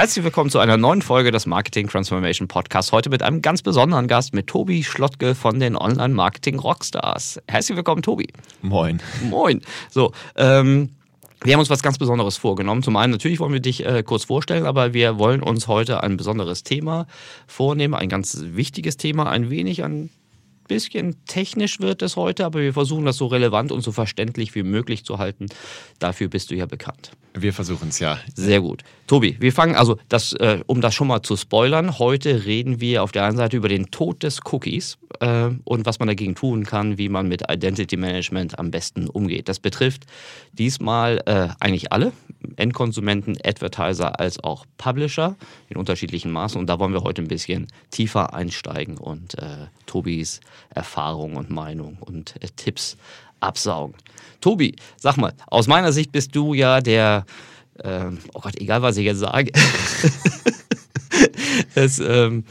Herzlich willkommen zu einer neuen Folge des Marketing Transformation Podcasts. Heute mit einem ganz besonderen Gast, mit Tobi Schlottke von den Online Marketing Rockstars. Herzlich willkommen, Tobi. Moin. Moin. So, ähm, wir haben uns was ganz Besonderes vorgenommen. Zum einen natürlich wollen wir dich äh, kurz vorstellen, aber wir wollen uns heute ein besonderes Thema vornehmen, ein ganz wichtiges Thema, ein wenig ein bisschen technisch wird es heute, aber wir versuchen das so relevant und so verständlich wie möglich zu halten. Dafür bist du ja bekannt. Wir versuchen es ja. Sehr gut. Tobi, wir fangen also, das, äh, um das schon mal zu spoilern, heute reden wir auf der einen Seite über den Tod des Cookies äh, und was man dagegen tun kann, wie man mit Identity Management am besten umgeht. Das betrifft diesmal äh, eigentlich alle, Endkonsumenten, Advertiser als auch Publisher in unterschiedlichen Maßen. Und da wollen wir heute ein bisschen tiefer einsteigen und äh, Tobis Erfahrung und Meinung und äh, Tipps absaugen. Tobi, sag mal, aus meiner Sicht bist du ja der, ähm, oh Gott, egal was ich jetzt sage. es, ähm,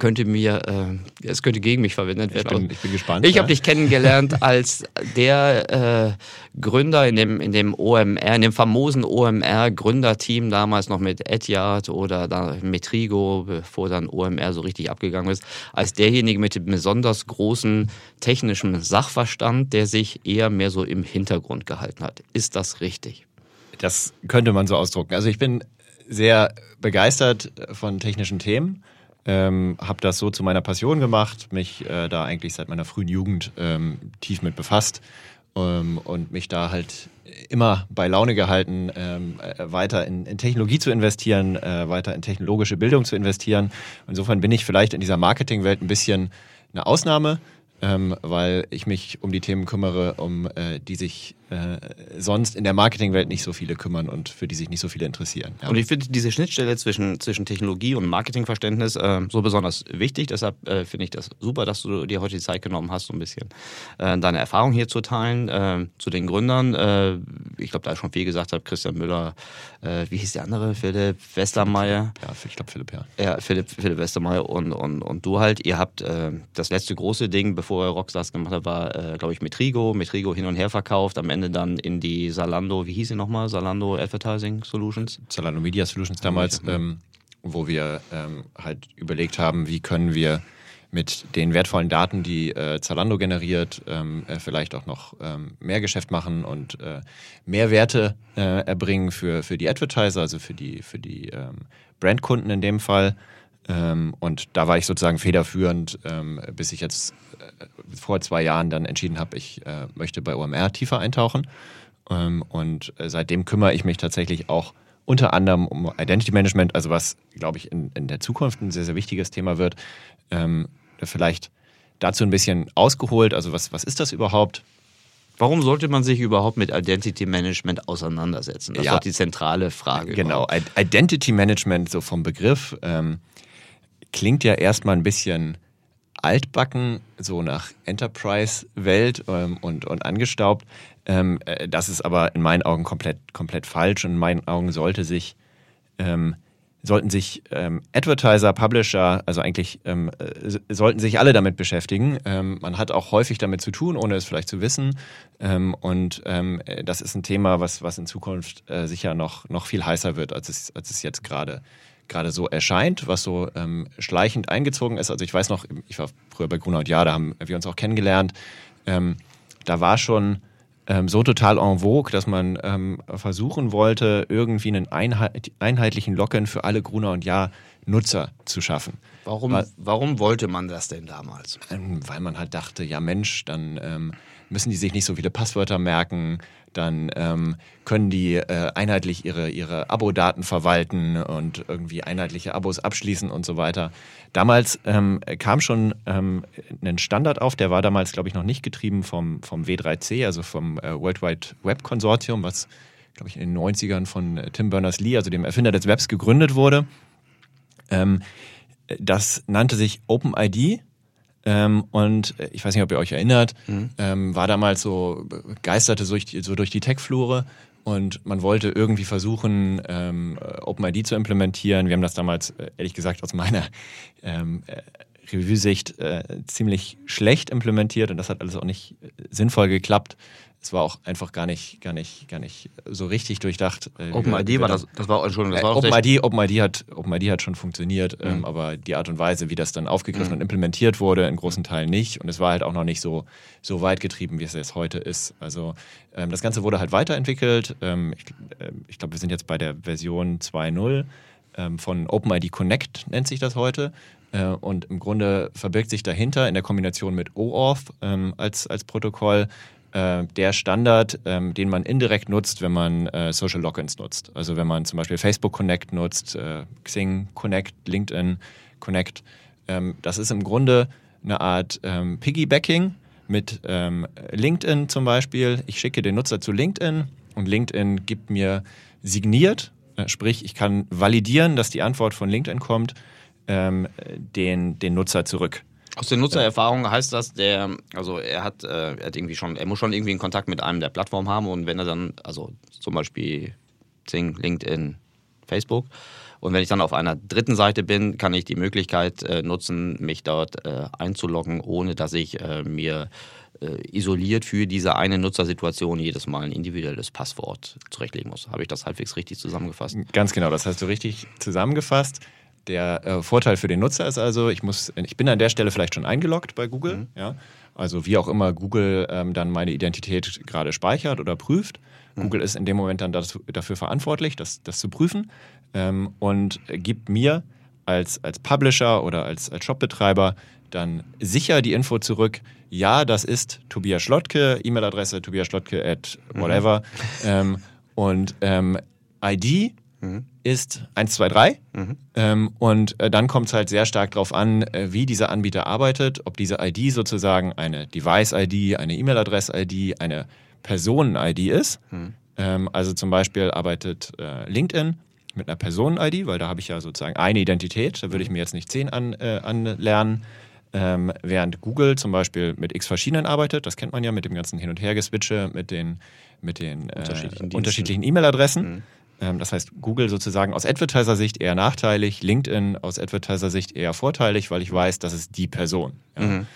könnte mir, äh, es könnte gegen mich verwendet werden. Ich bin, ich bin gespannt. Ich habe dich kennengelernt als der äh, Gründer in dem, in dem OMR, in dem famosen OMR-Gründerteam, damals noch mit Etihad oder da Metrigo, bevor dann OMR so richtig abgegangen ist, als derjenige mit dem besonders großen technischen Sachverstand, der sich eher mehr so im Hintergrund gehalten hat. Ist das richtig? Das könnte man so ausdrucken. Also ich bin sehr begeistert von technischen Themen ähm, habe das so zu meiner Passion gemacht, mich äh, da eigentlich seit meiner frühen Jugend ähm, tief mit befasst ähm, und mich da halt immer bei Laune gehalten, ähm, äh, weiter in, in, Technologie zu investieren, äh, weiter in technologische Bildung zu investieren. Insofern bin ich vielleicht in dieser Marketingwelt ein bisschen eine Ausnahme, ähm, weil ich mich um die Themen kümmere, um äh, die sich äh, sonst in der Marketingwelt nicht so viele kümmern und für die sich nicht so viele interessieren. Ja. Und ich finde diese Schnittstelle zwischen, zwischen Technologie und Marketingverständnis äh, so besonders wichtig. Deshalb äh, finde ich das super, dass du dir heute die Zeit genommen hast, so ein bisschen äh, deine Erfahrung hier zu teilen. Äh, zu den Gründern, ich glaube, da ich schon viel gesagt habe, Christian Müller, wie hieß der andere? Philipp Westermeier. Ja, ich glaube Philipp, ja. Ja, Philipp, Philipp Westermeier und, und, und du halt. Ihr habt das letzte große Ding, bevor ihr Rockstars gemacht habt, war, glaube ich, Metrigo. Metrigo hin und her verkauft. Am Ende dann in die Salando, wie hieß sie nochmal? Salando Advertising Solutions? Salando Media Solutions damals, ähm, wo wir ähm, halt überlegt haben, wie können wir mit den wertvollen Daten, die äh, Zalando generiert, ähm, äh, vielleicht auch noch ähm, mehr Geschäft machen und äh, mehr Werte äh, erbringen für, für die Advertiser, also für die, für die ähm, Brandkunden in dem Fall. Ähm, und da war ich sozusagen federführend, ähm, bis ich jetzt äh, vor zwei Jahren dann entschieden habe, ich äh, möchte bei OMR tiefer eintauchen. Ähm, und äh, seitdem kümmere ich mich tatsächlich auch unter anderem um Identity Management, also was, glaube ich, in, in der Zukunft ein sehr, sehr wichtiges Thema wird. vielleicht dazu ein bisschen ausgeholt, also was, was ist das überhaupt? Warum sollte man sich überhaupt mit Identity Management auseinandersetzen? Das ja, ist doch die zentrale Frage. Genau, überhaupt. Identity Management, so vom Begriff, ähm, klingt ja erstmal ein bisschen altbacken, so nach Enterprise-Welt ähm, und, und angestaubt. Ähm, äh, das ist aber in meinen Augen komplett, komplett falsch und in meinen Augen sollte sich, ähm, sollten sich ähm, Advertiser, Publisher, also eigentlich ähm, äh, sollten sich alle damit beschäftigen. Ähm, man hat auch häufig damit zu tun, ohne es vielleicht zu wissen. und äh, das ist ein Thema, was, was in Zukunft äh, sicher noch, noch viel heißer wird, als es, als es jetzt gerade ist gerade so erscheint, was so ähm, schleichend eingezogen ist. Also ich weiß noch, ich war früher bei Gruner und Ja, da haben wir uns auch kennengelernt. Ähm, da war schon ähm, so total en vogue, dass man ähm, versuchen wollte, irgendwie einen einheit einheitlichen Login für alle Gruner und Ja Nutzer zu schaffen. Warum, Weil, warum wollte man das denn damals? Ähm, weil man halt dachte, ja Mensch, dann ähm, müssen die sich nicht so viele Passwörter merken, dann ähm, können die äh, einheitlich ihre, ihre Abo-Daten verwalten und irgendwie einheitliche Abos abschließen und so weiter. Damals ähm, kam schon ähm, ein Standard auf, der war damals, glaube ich, noch nicht getrieben vom, vom W3C, also vom äh, World Wide Web Consortium, was, glaube ich, in den 90ern von äh, Tim Berners-Lee, also dem Erfinder des Webs, gegründet wurde. Ähm, das nannte sich OpenID Ähm, und äh, ich weiß nicht, ob ihr euch erinnert, mhm. ähm, war damals so, geisterte so durch die, so durch die Tech-Flure und man wollte irgendwie versuchen, ähm, OpenID zu implementieren. Wir haben das damals, äh, ehrlich gesagt, aus meiner ähm, äh, Revue-Sicht äh, ziemlich schlecht implementiert und das hat alles auch nicht äh, sinnvoll geklappt es war auch einfach gar nicht, gar nicht, gar nicht so richtig durchdacht. Äh, OpenID war das, das war, Entschuldigung, das war äh, OpenID, OpenID hat, OpenID hat schon funktioniert, ähm, mhm. ähm, aber die Art und Weise, wie das dann aufgegriffen mhm. und implementiert wurde, in großen Teilen nicht. Und es war halt auch noch nicht so, so weit getrieben, wie es jetzt heute ist. Also ähm, das Ganze wurde halt weiterentwickelt. Ähm, ich, äh, ich glaube, wir sind jetzt bei der Version 2.0 ähm, von OpenID Connect, nennt sich das heute. Äh, und im Grunde verbirgt sich dahinter in der Kombination mit OAuth ähm, als, als Protokoll äh, der Standard, ähm, den man indirekt nutzt, wenn man äh, Social Logins nutzt. Also wenn man zum Beispiel Facebook Connect nutzt, äh, Xing Connect, LinkedIn Connect. Ähm, das ist im Grunde eine Art ähm, Piggybacking mit ähm, LinkedIn zum Beispiel. Ich schicke den Nutzer zu LinkedIn und LinkedIn gibt mir signiert, äh, sprich ich kann validieren, dass die Antwort von LinkedIn kommt, ähm, den, den Nutzer zurück. Aus den Nutzererfahrungen heißt das, der, also er hat, äh, er hat irgendwie schon, er muss schon irgendwie einen Kontakt mit einem der Plattformen haben und wenn er dann, also zum Beispiel Zing, LinkedIn, Facebook, und wenn ich dann auf einer dritten Seite bin, kann ich die Möglichkeit äh, nutzen, mich dort äh, einzuloggen, ohne dass ich äh, mir äh, isoliert für diese eine Nutzersituation jedes Mal ein individuelles Passwort zurechtlegen muss. Habe ich das halbwegs richtig zusammengefasst? Ganz genau, das hast du richtig zusammengefasst. Der äh, Vorteil für den Nutzer ist also, ich muss, ich bin an der Stelle vielleicht schon eingeloggt bei Google, mhm. ja. Also wie auch immer Google ähm, dann meine Identität gerade speichert oder prüft. Mhm. Google ist in dem Moment dann das, dafür verantwortlich, das, das zu prüfen ähm, und gibt mir als, als Publisher oder als, als Shopbetreiber dann sicher die Info zurück, ja, das ist Tobias Schlottke, E-Mail-Adresse tobias Schlottke at whatever mhm. ähm, und ähm, ID mhm. ist 123. Mhm. Ähm, und äh, dann kommt es halt sehr stark darauf an, äh, wie dieser Anbieter arbeitet, ob diese ID sozusagen eine Device-ID, eine E-Mail-Adress-ID, eine Personen-ID ist. Mhm. Ähm, also zum Beispiel arbeitet äh, LinkedIn mit einer Personen-ID, weil da habe ich ja sozusagen eine Identität, da würde ich mir jetzt nicht zehn an, äh, anlernen. Ähm, während Google zum Beispiel mit x verschiedenen arbeitet, das kennt man ja mit dem ganzen Hin- und Hergeswitche, mit den, mit den äh, unterschiedlichen E-Mail-Adressen. Mhm. Ähm, das heißt, Google sozusagen aus Advertiser-Sicht eher nachteilig, LinkedIn aus Advertiser-Sicht eher vorteilig, weil ich weiß, das ist die Person. Ja. Mhm.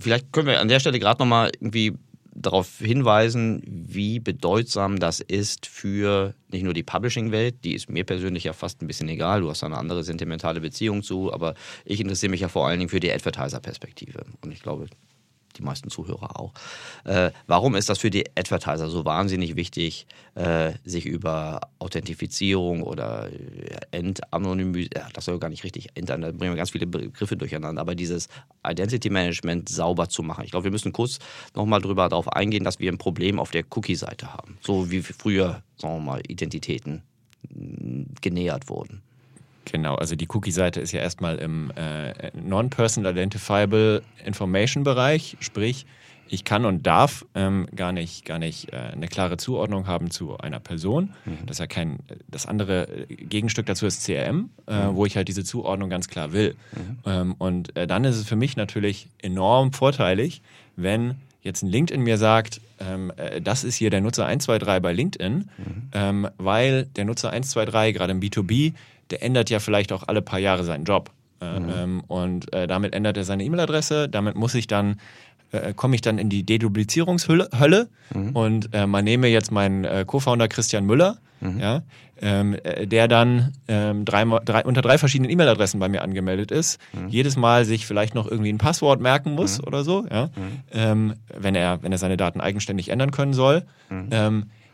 Vielleicht können wir an der Stelle gerade nochmal irgendwie darauf hinweisen, wie bedeutsam das ist für nicht nur die Publishing-Welt, die ist mir persönlich ja fast ein bisschen egal, du hast da eine andere sentimentale Beziehung zu, aber ich interessiere mich ja vor allen Dingen für die Advertiser-Perspektive. Und ich glaube, die meisten Zuhörer auch. Äh, warum ist das für die Advertiser so wahnsinnig wichtig, äh, sich über Authentifizierung oder äh, Entanonymisierung, ja, das soll gar nicht richtig, Ent, da bringen wir ganz viele Begriffe durcheinander, aber dieses Identity Management sauber zu machen. Ich glaube, wir müssen kurz nochmal drüber darauf eingehen, dass wir ein Problem auf der Cookie-Seite haben. So wie früher, sagen wir mal, Identitäten genähert wurden. Genau, also die Cookie-Seite ist ja erstmal im äh, Non-Personal Identifiable Information Bereich, sprich, ich kann und darf ähm, gar nicht, gar nicht äh, eine klare Zuordnung haben zu einer Person. Mhm. Das ist ja kein, das andere Gegenstück dazu ist CRM, äh, mhm. wo ich halt diese Zuordnung ganz klar will. Mhm. Ähm, und äh, dann ist es für mich natürlich enorm vorteilig, wenn jetzt ein LinkedIn mir sagt, ähm, äh, das ist hier der Nutzer 123 bei LinkedIn, mhm. ähm, weil der Nutzer 123 gerade im B2B der ändert ja vielleicht auch alle paar Jahre seinen Job. Äh, mhm. Ähm, und äh, damit ändert er seine E-Mail-Adresse. Damit muss ich dann äh, komme ich dann in die Deduplizierungshölle mhm. und äh, man nehme jetzt meinen Co-Founder Christian Müller, mhm. ja, ähm, äh, der dann ähm, drei, drei, unter drei verschiedenen E-Mail-Adressen bei mir angemeldet ist, mhm. jedes Mal sich vielleicht noch irgendwie ein Passwort merken muss mhm. oder so, ja, mhm. ähm, wenn, er, wenn er seine Daten eigenständig ändern können soll.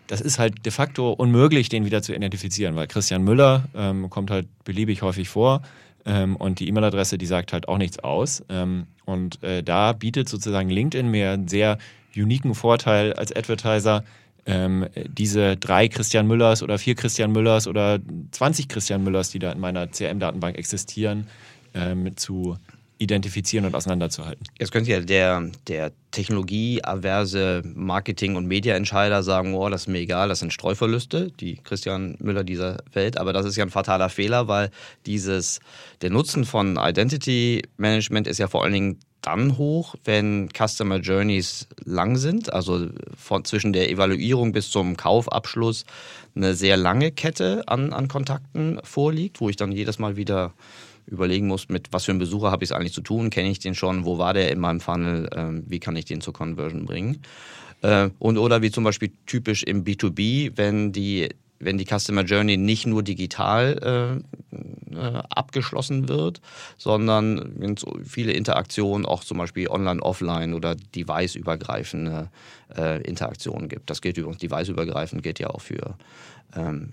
Das ist halt de facto unmöglich, den wieder zu identifizieren, weil Christian Müller ähm, kommt halt beliebig häufig vor ähm, und die E-Mail-Adresse, die sagt halt auch nichts aus. Ähm, und äh, da bietet sozusagen LinkedIn mir einen sehr uniken Vorteil als Advertiser, ähm, diese drei Christian Müllers oder vier Christian Müllers oder 20 Christian Müllers, die da in meiner CRM-Datenbank existieren, ähm, zu identifizieren und auseinanderzuhalten. Jetzt könnte ja der, der technologieaverse Marketing- und Mediaentscheider sagen, oh, das ist mir egal, das sind Streuverluste, die Christian Müller dieser Welt, aber das ist ja ein fataler Fehler, weil dieses, der Nutzen von Identity Management ist ja vor allen Dingen dann hoch, wenn Customer Journeys lang sind, also von, zwischen der Evaluierung bis zum Kaufabschluss eine sehr lange Kette an, an Kontakten vorliegt, wo ich dann jedes Mal wieder überlegen muss, mit was für einem Besucher habe ich es eigentlich zu tun, kenne ich den schon, wo war der in meinem Funnel, äh, wie kann ich den zur Conversion bringen. Äh, und oder wie zum Beispiel typisch im B2B, wenn die wenn die Customer Journey nicht nur digital äh, äh, abgeschlossen wird, sondern wenn es viele Interaktionen, auch zum Beispiel online, offline oder deviceübergreifende äh, Interaktionen gibt. Das gilt übrigens deviceübergreifend, gilt ja auch für ähm,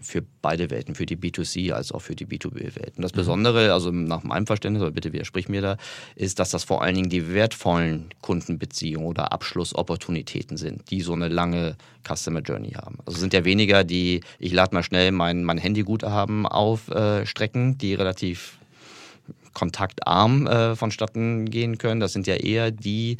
für beide Welten, für die B2C als auch für die B2B-Welten. Das mhm. Besondere, also nach meinem Verständnis, aber bitte widersprich mir da, ist, dass das vor allen Dingen die wertvollen Kundenbeziehungen oder Abschlussopportunitäten sind, die so eine lange Customer Journey haben. Also sind ja weniger die, ich lade mal schnell mein, mein Handyguthaben auf äh, Strecken, die relativ kontaktarm äh, vonstatten gehen können. Das sind ja eher die,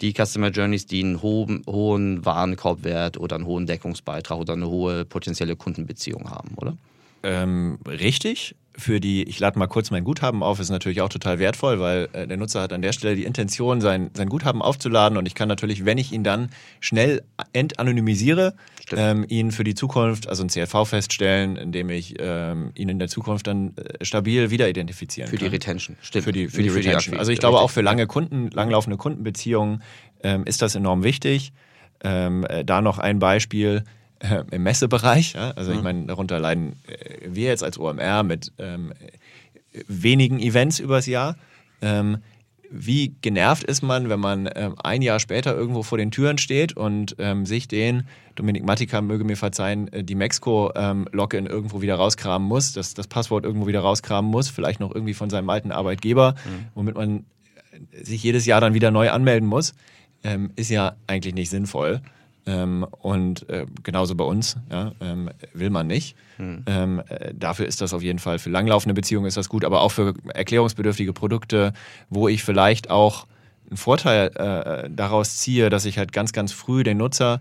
die Customer Journeys, die einen hohen, hohen Warenkorbwert oder einen hohen Deckungsbeitrag oder eine hohe potenzielle Kundenbeziehung haben, oder? Ähm, richtig für die, ich lade mal kurz mein Guthaben auf, ist natürlich auch total wertvoll, weil äh, der Nutzer hat an der Stelle die Intention, sein, sein Guthaben aufzuladen und ich kann natürlich, wenn ich ihn dann schnell entanonymisiere, ähm, ihn für die Zukunft, also ein CLV feststellen, indem ich ähm, ihn in der Zukunft dann äh, stabil wieder identifizieren für kann. Für die Retention, stimmt. Für die, für die, für die Retention. also ich glaube auch für lange Kunden, langlaufende Kundenbeziehungen ähm, ist das enorm wichtig. Ähm, äh, da noch ein Beispiel äh, im Messebereich. Ja? Also mhm. ich meine, darunter leiden äh, wir jetzt als OMR mit ähm, wenigen Events übers Jahr. Ähm, wie genervt ist man, wenn man ähm, ein Jahr später irgendwo vor den Türen steht und ähm, sich den, Dominik Mattika möge mir verzeihen, äh, die Mexiko-Login ähm, irgendwo wieder rauskramen muss, das, das Passwort irgendwo wieder rauskramen muss, vielleicht noch irgendwie von seinem alten Arbeitgeber, mhm. womit man äh, sich jedes Jahr dann wieder neu anmelden muss, ähm, ist ja eigentlich nicht sinnvoll. Ähm, und äh, genauso bei uns ja, ähm, will man nicht. Hm. Ähm, äh, dafür ist das auf jeden Fall für langlaufende Beziehungen ist das gut, aber auch für erklärungsbedürftige Produkte, wo ich vielleicht auch einen Vorteil äh, daraus ziehe, dass ich halt ganz, ganz früh den Nutzer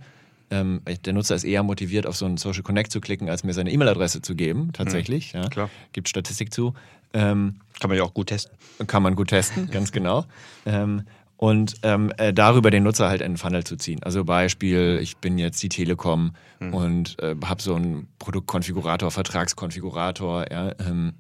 ähm, der Nutzer ist eher motiviert, auf so einen Social Connect zu klicken, als mir seine E-Mail-Adresse zu geben, tatsächlich. Hm. Ja. Klar. Gibt Statistik zu. Ähm, kann man ja auch gut testen. Kann man gut testen, ganz genau. Ähm, und ähm, äh, darüber den Nutzer halt in den Funnel zu ziehen. Also Beispiel, ich bin jetzt die Telekom mhm. und äh, habe so einen Produktkonfigurator, Vertragskonfigurator, ja, ähm,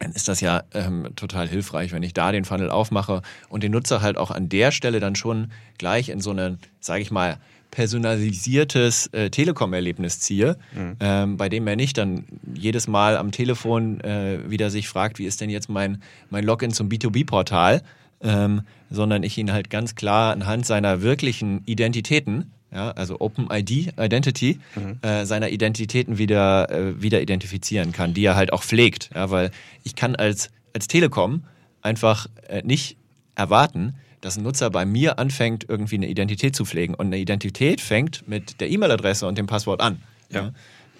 dann ist das ja ähm, total hilfreich, wenn ich da den Funnel aufmache und den Nutzer halt auch an der Stelle dann schon gleich in so eine, sage ich mal, personalisiertes äh, Telekom-Erlebnis ziehe, mhm. ähm, bei dem er nicht dann jedes Mal am Telefon äh, wieder sich fragt, wie ist denn jetzt mein, mein Login zum B2B-Portal, ähm, sondern ich ihn halt ganz klar anhand seiner wirklichen Identitäten, ja, also Open ID, Identity, mhm. äh, seiner Identitäten wieder, äh, wieder identifizieren kann, die er halt auch pflegt. Ja, weil ich kann als, als Telekom einfach äh, nicht erwarten, dass ein Nutzer bei mir anfängt, irgendwie eine Identität zu pflegen. Und eine Identität fängt mit der E-Mail-Adresse und dem Passwort an. Ja.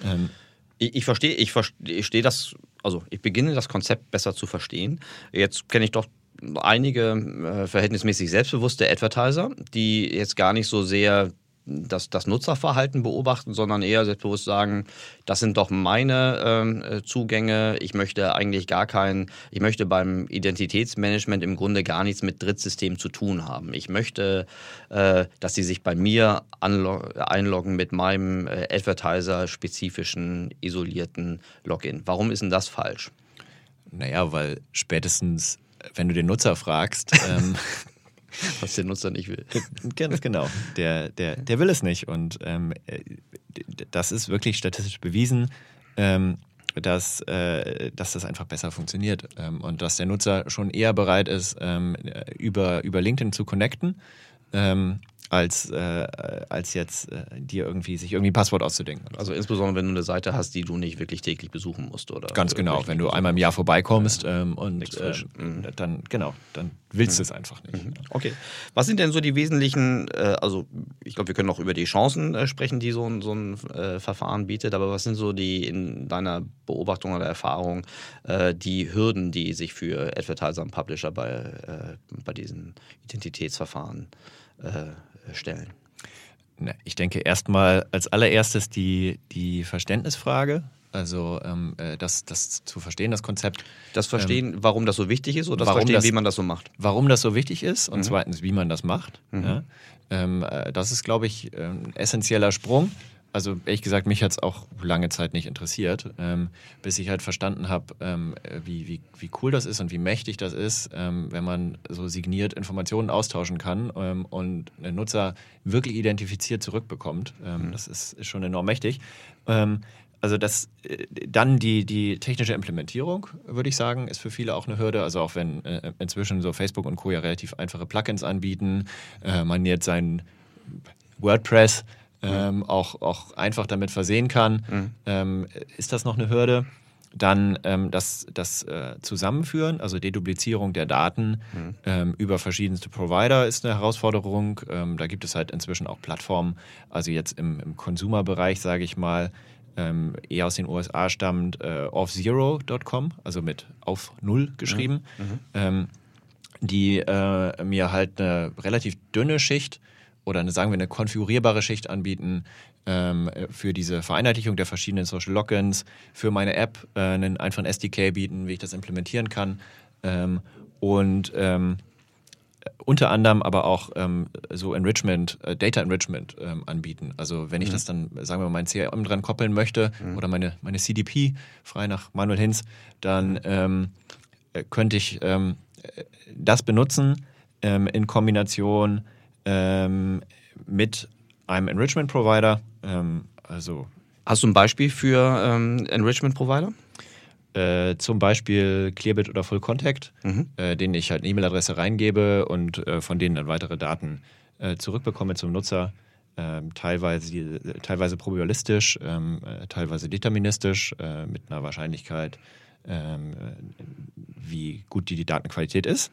ja. Ähm, ich, ich verstehe, ich verstehe das, also ich beginne das Konzept besser zu verstehen. Jetzt kenne ich doch einige äh, verhältnismäßig selbstbewusste Advertiser, die jetzt gar nicht so sehr das, das Nutzerverhalten beobachten, sondern eher selbstbewusst sagen, das sind doch meine ähm, äh, Zugänge. Ich möchte eigentlich gar keinen, ich möchte beim Identitätsmanagement im Grunde gar nichts mit Drittsystemen zu tun haben. Ich möchte, äh, dass sie sich bei mir einloggen mit meinem äh, Advertiser-spezifischen isolierten Login. Warum ist denn das falsch? Naja, weil spätestens wenn du den Nutzer fragst, ähm, was der Nutzer nicht will. Ganz genau. Der, der, der will es nicht. Und ähm, äh, das ist wirklich statistisch bewiesen, ähm, dass, äh, dass das einfach besser funktioniert. Ähm, und dass der Nutzer schon eher bereit ist, ähm, über, über LinkedIn zu connecten ähm, als, äh, als jetzt äh, dir irgendwie sich irgendwie ein Passwort auszudenken. Also insbesondere, wenn du eine Seite hast, die du nicht wirklich täglich besuchen musst, oder? Ganz genau, wenn du einmal im Jahr vorbeikommst ja. ähm, und äh, mhm. dann, genau, dann willst mhm. du es einfach nicht. Mhm. Okay. Was sind denn so die wesentlichen, äh, also ich glaube, wir können auch über die Chancen äh, sprechen, die so ein, so ein äh, Verfahren bietet, aber was sind so die in deiner Beobachtung oder Erfahrung die Hürden, die sich für Advertiser und Publisher bei, bei diesen Identitätsverfahren stellen? Ich denke erstmal als allererstes die, die Verständnisfrage. Also ähm, äh, das, das zu verstehen, das Konzept. Das Verstehen, warum das so wichtig ist oder das Verstehen, das- wie man das so macht? Warum das so wichtig ist und zweitens, wie man das macht. Mhm. Ja? Ähm, äh, das ist, glaube ich, äh, ein essentieller Sprung. Also ehrlich gesagt, mich hat es auch lange Zeit nicht interessiert, ähm, bis ich halt verstanden habe, ähm, äh, wie, wie, wie cool das ist und wie mächtig das ist, ähm, wenn man so signiert Informationen austauschen kann ähm, und ein Nutzer wirklich identifiziert zurückbekommt. Ähm, Das ist, ist schon enorm mächtig. Ähm, also das, äh, dann die, die technische Implementierung, würde ich sagen, ist für viele auch eine Hürde. Also auch wenn äh, inzwischen so Facebook und Co. ja relativ einfache Plugins anbieten, äh, man jetzt sein WordPress ähm, auch, auch einfach damit versehen kann, ähm, ist das noch eine Hürde. Dann ähm, das, das äh, Zusammenführen, also Deduplizierung der Daten ähm, über verschiedenste Provider ist eine Herausforderung. Ähm, da gibt es halt inzwischen auch Plattformen, also jetzt im, im Consumer-Bereich, sage ich mal, ähm, eher aus den USA stammt, äh, offzero.com, also mit auf Null geschrieben, ähm, die äh, mir halt eine relativ dünne Schicht oder eine, sagen wir, eine konfigurierbare Schicht anbieten ähm, für diese Vereinheitlichung der verschiedenen Social Logins, für meine App äh, einen einfachen SDK bieten, wie ich das implementieren kann. Ähm, und ähm, unter anderem aber auch ähm, so Enrichment, äh, Data Enrichment ähm, anbieten. Also wenn ich das dann, sagen wir mal, mein CRM dran koppeln möchte oder meine, meine CDP, frei nach Manuel Hinz, dann ähm, äh, könnte ich äh, das benutzen in Kombination ähm, mit einem Enrichment Provider. Ähm, also Hast du ein Beispiel für ähm, Enrichment Provider? äh, zum Beispiel Clearbit oder Full Contact, äh, denen ich halt eine E-Mail-Adresse reingebe und äh, von denen dann weitere Daten äh, zurückbekomme zum Nutzer. Ähm, teilweise, teilweise probabilistisch, ähm, äh, teilweise deterministisch, äh, mit einer Wahrscheinlichkeit, ähm, äh, wie gut die, die Datenqualität ist.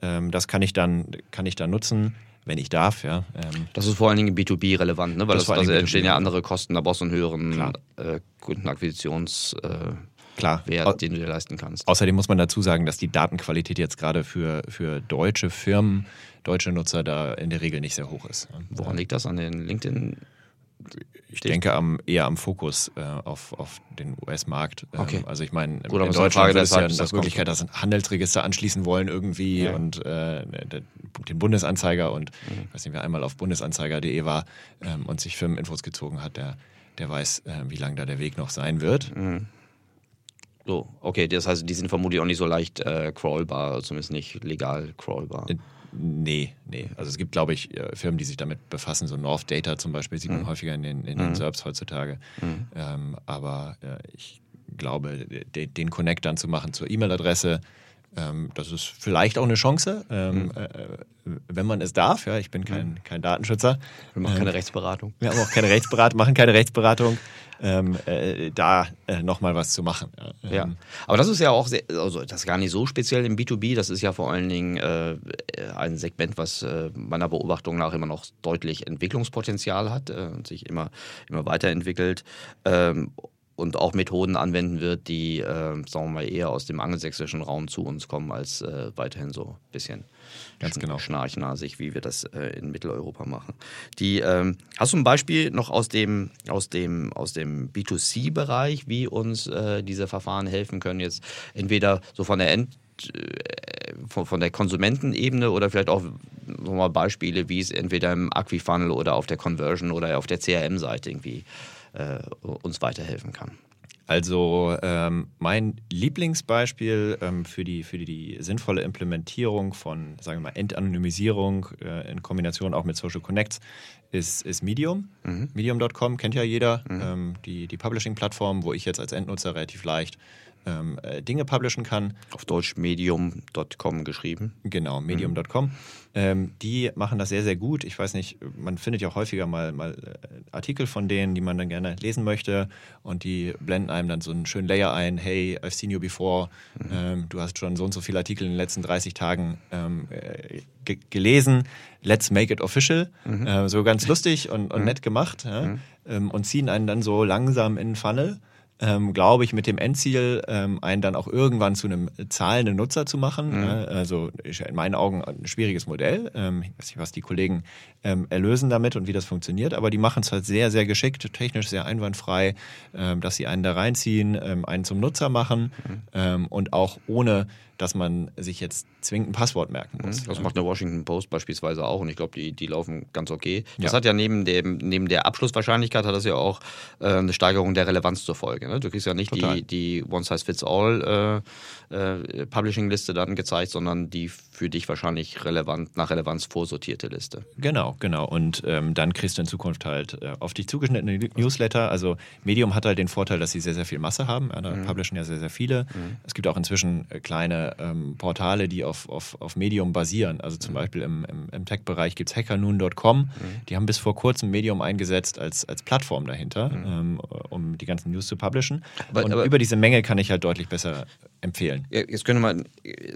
Ähm, das kann ich, dann, kann ich dann nutzen, wenn ich darf. Ja. Ähm, Das ist vor allen Dingen B2B relevant, ne? weil Das das, Dingen entstehen B2B ja andere Kosten, da brauchst du einen höheren äh, Kundenakquisitionswert, äh, klar. Wert, den du dir leisten kannst. Außerdem muss man dazu sagen, dass die Datenqualität jetzt gerade für, für deutsche Firmen, deutsche Nutzer da in der Regel nicht sehr hoch ist. Woran liegt das? An den LinkedIn? Ich denke am, eher am Fokus äh, auf, auf den US-Markt. Ähm, Okay. Also ich meine, Gut, in eine Deutschland Frage ist ja eine das Möglichkeit, dass ein Handelsregister anschließen wollen irgendwie Ja. und äh, den Bundesanzeiger und Mhm. ich weiß nicht, wer einmal auf bundesanzeiger.de war ähm, und sich Firmeninfos gezogen hat, der, der weiß, äh, wie lang da der Weg noch sein wird. Mhm. So, okay, das heißt, die sind vermutlich auch nicht so leicht äh, crawlbar, zumindest nicht legal crawlbar. Äh, Nee, nee. Also es gibt, glaube ich, äh, Firmen, die sich damit befassen. So North Data zum Beispiel sieht Mhm. man häufiger in den, in den SERPs heutzutage. Ähm, aber äh, ich glaube, de, den Connect dann zu machen zur E-Mail-Adresse, ähm, das ist vielleicht auch eine Chance, ähm, Mhm. äh, äh, wenn man es darf. Ja, ich bin kein, kein Datenschützer. Wir machen keine Rechtsberatung. Wir haben auch keine Rechtsberatung, machen keine Rechtsberatung. Ähm, äh, da äh, nochmal was zu machen. Ja. Ähm, aber das ist ja auch sehr, also das ist gar nicht so speziell im B2B, das ist ja vor allen Dingen äh, ein Segment, was äh, meiner Beobachtung nach immer noch deutlich Entwicklungspotenzial hat äh, und sich immer, immer weiterentwickelt ähm, und auch Methoden anwenden wird, die, äh, sagen wir mal, eher aus dem angelsächsischen Raum zu uns kommen, als äh, weiterhin so ein bisschen Ganz genau. schnarchnasig, wie wir das äh, in Mitteleuropa machen. Die, ähm, hast du ein Beispiel noch aus dem, aus dem, aus dem B2C-Bereich, wie uns äh, diese Verfahren helfen können, jetzt entweder so von der End äh, von, von der Konsumentenebene oder vielleicht auch mal Beispiele, wie es entweder im Aquifunnel oder auf der Conversion oder auf der CRM-Seite irgendwie äh, uns weiterhelfen kann. Also ähm, mein Lieblingsbeispiel ähm, für, die, für die sinnvolle Implementierung von, sagen wir mal, Entanonymisierung äh, in Kombination auch mit Social Connects ist, ist Medium. Medium.com kennt ja jeder, ähm, die, die Publishing-Plattform, wo ich jetzt als Endnutzer relativ leicht ähm, äh, Dinge publishen kann. Auf Deutsch medium.com geschrieben. Genau, medium.com. Ähm, die machen das sehr, sehr gut. Ich weiß nicht, man findet ja auch häufiger mal, mal äh, Artikel von denen, die man dann gerne lesen möchte und die blenden einem dann so einen schönen Layer ein. Hey, I've seen you before. Ähm, du hast schon so und so viele Artikel in den letzten 30 Tagen ähm, äh, ge gelesen. Let's make it official. Äh, so ganz lustig und, und nett gemacht. Ja? Ähm, und ziehen einen dann so langsam in den Funnel ähm, glaube ich, mit dem Endziel, ähm, einen dann auch irgendwann zu einem zahlenden Nutzer zu machen. Mhm. Äh, also in meinen Augen ein schwieriges Modell. Ähm, ich weiß nicht, was die Kollegen ähm, erlösen damit und wie das funktioniert, aber die machen es halt sehr, sehr geschickt, technisch sehr einwandfrei, ähm, dass sie einen da reinziehen, ähm, einen zum Nutzer machen mhm. und auch ohne dass man sich jetzt zwingend ein Passwort merken muss. Das macht eine Washington Post beispielsweise auch und ich glaube, die, die laufen ganz okay. Das ja. hat ja neben, dem, neben der Abschlusswahrscheinlichkeit hat das ja auch äh, eine Steigerung der Relevanz zur Folge. Ne? Du kriegst ja nicht die, die One-Size-Fits-All äh, äh, Publishing-Liste dann gezeigt, sondern die für dich wahrscheinlich relevant, nach Relevanz vorsortierte Liste. Genau, genau. Und ähm, dann kriegst du in Zukunft halt äh, auf dich zugeschnittene Newsletter. Also Medium hat halt den Vorteil, dass sie sehr, sehr viel Masse haben. Da mhm. publishen ja sehr, sehr viele. Mhm. Es gibt auch inzwischen äh, kleine ähm, Portale, die auf, auf, auf Medium basieren. Also zum mhm. Beispiel im, im, im Tech-Bereich gibt es hackernoon.com. Mhm. Die haben bis vor kurzem Medium eingesetzt als, als Plattform dahinter, mhm. ähm, um die ganzen News zu publishen. Aber, Und aber über diese Menge kann ich halt deutlich besser empfehlen. Jetzt könnte man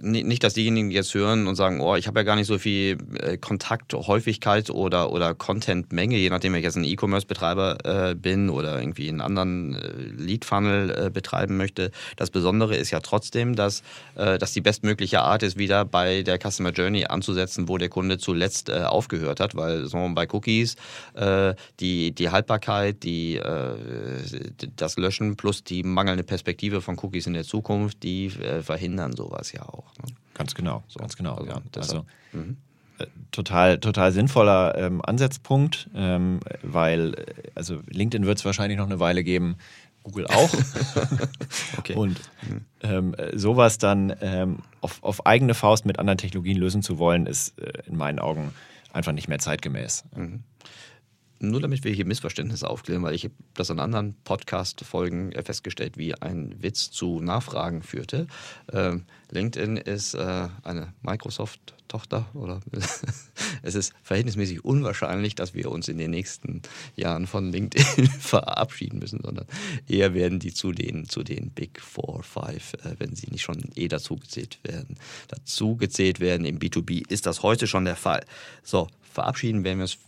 nicht, dass diejenigen jetzt hören und sagen, oh, ich habe ja gar nicht so viel äh, Kontakthäufigkeit oder, oder Contentmenge, je nachdem, ich jetzt ein E-Commerce-Betreiber äh, bin oder irgendwie einen anderen äh, Lead-Funnel äh, betreiben möchte. Das Besondere ist ja trotzdem, dass, äh, dass die bestmögliche Art ist, wieder bei der Customer Journey anzusetzen, wo der Kunde zuletzt äh, aufgehört hat, weil mal, bei Cookies die, die Haltbarkeit, die, das Löschen plus die mangelnde Perspektive von Cookies in der Zukunft, die verhindern sowas ja auch. Ne? Ganz genau, so, ganz genau. Also, ja. also mhm. äh, total, total sinnvoller ähm, Ansatzpunkt, ähm, weil äh, also LinkedIn wird es wahrscheinlich noch eine Weile geben, Google auch. okay. Und mhm. ähm, sowas dann ähm, auf, auf, eigene Faust mit anderen Technologien lösen zu wollen, ist äh, in meinen Augen einfach nicht mehr zeitgemäß. Mhm nur damit wir hier Missverständnisse aufklären, weil ich das in anderen Podcast-Folgen festgestellt, wie ein Witz zu Nachfragen führte. Ähm, LinkedIn ist äh, eine Microsoft-Tochter oder es ist verhältnismäßig unwahrscheinlich, dass wir uns in den nächsten Jahren von LinkedIn verabschieden müssen, sondern eher werden die zu den, zu den Big Four, Five, äh, wenn sie nicht schon eh dazu gezählt werden. Dazu gezählt werden im B2B ist das heute schon der Fall. So, verabschieden werden wir es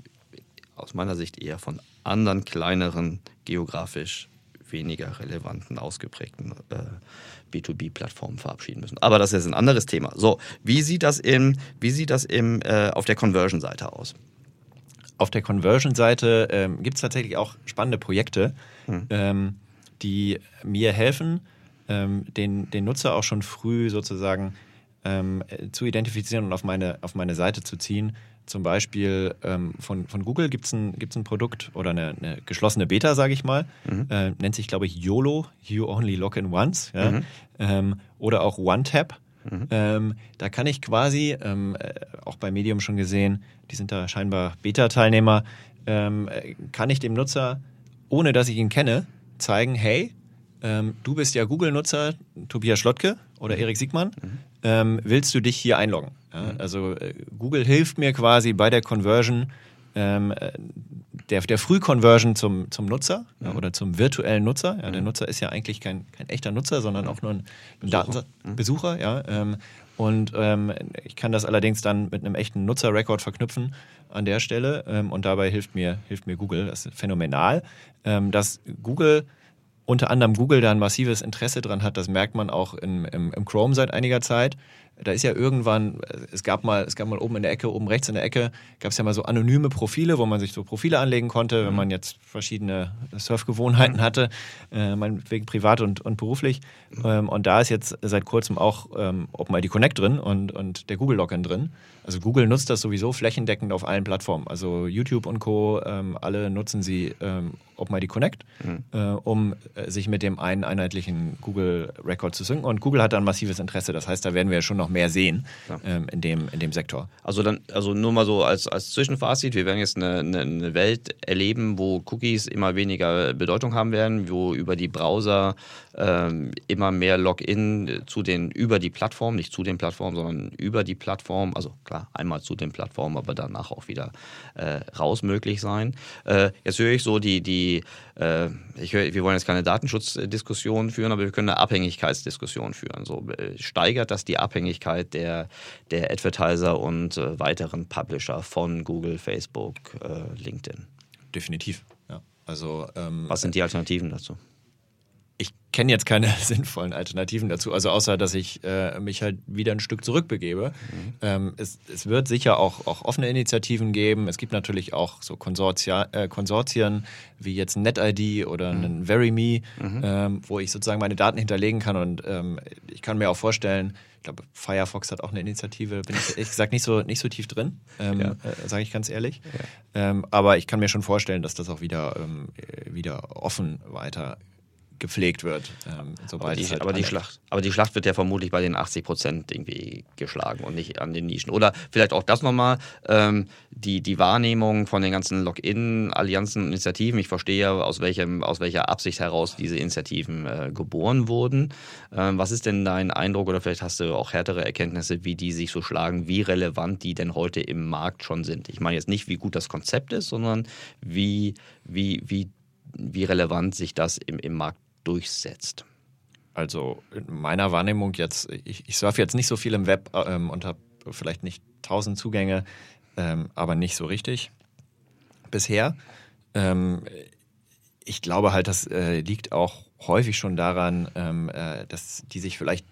aus meiner Sicht eher von anderen kleineren, geografisch weniger relevanten, ausgeprägten äh, B2B-Plattformen verabschieden müssen. Aber das ist ein anderes Thema. So, wie sieht das, im, wie sieht das im, äh, auf der Conversion-Seite aus? Auf der Conversion-Seite ähm, gibt es tatsächlich auch spannende Projekte, hm. ähm, die mir helfen, ähm, den, den Nutzer auch schon früh sozusagen ähm, zu identifizieren und auf meine, auf meine Seite zu ziehen, zum Beispiel ähm, von, von Google gibt es ein, gibt's ein Produkt oder eine, eine geschlossene Beta, sage ich mal. Mhm. Äh, nennt sich, glaube ich, YOLO, You Only Log in Once. Ja? Mhm. Ähm, oder auch OneTap. Mhm. Ähm, da kann ich quasi, ähm, äh, auch bei Medium schon gesehen, die sind da scheinbar Beta-Teilnehmer, ähm, äh, kann ich dem Nutzer, ohne dass ich ihn kenne, zeigen, hey, ähm, du bist ja Google-Nutzer, Tobias Schlottke oder mhm. Erik Siegmann, mhm. willst du dich hier einloggen? Ja, mhm. also äh, Google hilft mir quasi bei der Conversion, ähm, äh, der, der Frühconversion zum, zum Nutzer ja, mhm. oder zum virtuellen Nutzer. Ja, der mhm. Nutzer ist ja eigentlich kein, kein echter Nutzer, sondern auch nur ein, Besucher. Besucher ja, ähm, und ähm, ich kann das allerdings dann mit einem echten Nutzerrekord verknüpfen an der Stelle. Ähm, und dabei hilft mir, hilft mir Google. Das ist phänomenal. Ähm, dass Google unter anderem Google da ein massives Interesse dran hat, das merkt man auch im, im, im Chrome seit einiger Zeit. Da ist ja irgendwann, es gab mal, es gab mal oben in der Ecke, oben rechts in der Ecke, gab es ja mal so anonyme Profile, wo man sich so Profile anlegen konnte, mhm. wenn man jetzt verschiedene Surfgewohnheiten mhm. hatte, äh, meinetwegen privat und, und beruflich. Mhm. Ähm, und da ist jetzt seit kurzem auch ähm, OpenID Connect drin und, und der Google Login drin. Also Google nutzt das sowieso flächendeckend auf allen Plattformen. Also YouTube und Co. Ähm, alle nutzen sie ähm, OpenID Connect, mhm. äh, um äh, sich mit dem einen einheitlichen Google Record zu synken. Und Google hat da ein massives Interesse. Das heißt, da werden wir schon noch mehr sehen ja. ähm, in, dem, in dem Sektor. Also dann, also nur mal so als, als Zwischenfazit, wir werden jetzt eine, eine, eine Welt erleben, wo Cookies immer weniger Bedeutung haben werden, wo über die Browser ähm, immer mehr Login zu den, über die Plattform, nicht zu den Plattformen, sondern über die Plattform, also klar, einmal zu den Plattformen, aber danach auch wieder äh, raus möglich sein. Äh, jetzt höre ich so die, die äh, ich höre, wir wollen jetzt keine Datenschutzdiskussion führen, aber wir können eine Abhängigkeitsdiskussion führen. So äh, steigert das die Abhängigkeit der, der Advertiser und äh, weiteren Publisher von Google, Facebook, LinkedIn? Definitiv, ja. Also, ähm, Was sind die Alternativen dazu? Ich kenne jetzt keine sinnvollen Alternativen dazu, also außer, dass ich äh, mich halt wieder ein Stück zurückbegebe. Mhm. Ähm, es, es, wird sicher auch, auch offene Initiativen geben. Es gibt natürlich auch so Konsortia, äh, Konsortien wie jetzt NetID oder mhm. einen VeryMe, mhm. ähm, wo ich sozusagen meine Daten hinterlegen kann und ähm, ich kann mir auch vorstellen, ich glaube, Firefox hat auch eine Initiative, bin ich ehrlich gesagt nicht so, nicht so tief drin, ähm, ja. äh, sage ich ganz ehrlich. Ja. Ähm, aber ich kann mir schon vorstellen, dass das auch wieder, ähm, wieder offen weiter gepflegt wird. Ähm, aber, die, halt aber, die Schlacht, aber die Schlacht wird ja vermutlich bei den 80 Prozent irgendwie geschlagen und nicht an den Nischen. Oder vielleicht auch das nochmal, ähm, die, die Wahrnehmung von den ganzen Login-Allianzen, Initiativen. Ich verstehe ja, aus, welchem, aus welcher Absicht heraus diese Initiativen äh, geboren wurden. Ähm, was ist denn dein Eindruck oder vielleicht hast du auch härtere Erkenntnisse, wie die sich so schlagen, wie relevant die denn heute im Markt schon sind? Ich meine jetzt nicht, wie gut das Konzept ist, sondern wie, wie, wie wie relevant sich das im, im Markt durchsetzt? Also in meiner Wahrnehmung jetzt, ich, ich surfe jetzt nicht so viel im Web ähm, und habe vielleicht nicht tausend Zugänge, ähm, aber nicht so richtig bisher. Ähm, ich glaube halt, das äh, liegt auch häufig schon daran, ähm, äh, dass die sich vielleicht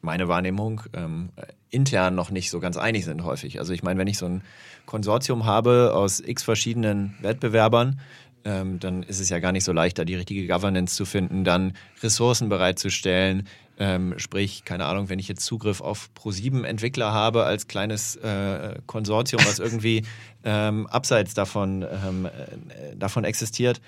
meine Wahrnehmung ähm, intern noch nicht so ganz einig sind häufig. Also ich meine, wenn ich so ein Konsortium habe aus x verschiedenen Wettbewerbern, ähm, dann ist es ja gar nicht so leicht, da die richtige Governance zu finden, dann Ressourcen bereitzustellen. Ähm, sprich, keine Ahnung, wenn ich jetzt Zugriff auf Pro7-Entwickler habe als kleines äh, Konsortium, was irgendwie ähm, abseits davon, ähm, äh, davon existiert,